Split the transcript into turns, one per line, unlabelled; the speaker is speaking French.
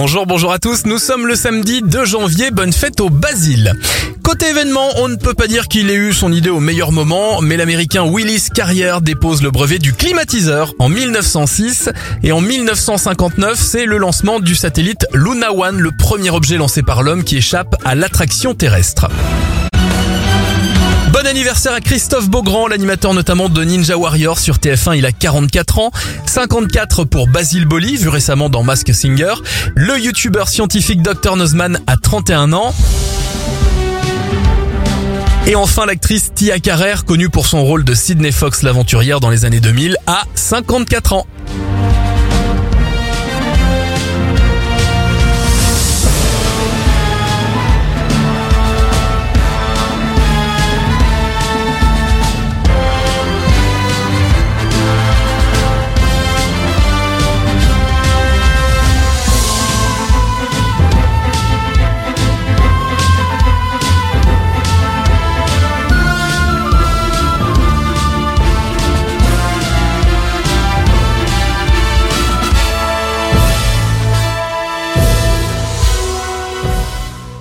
Bonjour, bonjour à tous. Nous sommes le samedi 2 janvier. Bonne fête au Basile. Côté événement, on ne peut pas dire qu'il ait eu son idée au meilleur moment, mais l'américain Willis Carrier dépose le brevet du climatiseur en 1906 et en 1959, c'est le lancement du satellite Luna One, le premier objet lancé par l'homme qui échappe à l'attraction terrestre. Bon anniversaire à Christophe Beaugrand, l'animateur notamment de Ninja Warrior sur TF1, il a 44 ans, 54 pour Basile Boli, vu récemment dans Mask Singer, le youtubeur scientifique Dr Nozman a 31 ans, et enfin, l'actrice Tia Carrère, connue pour son rôle de Sydney Fox l'aventurière dans les années 2000, a 54 ans.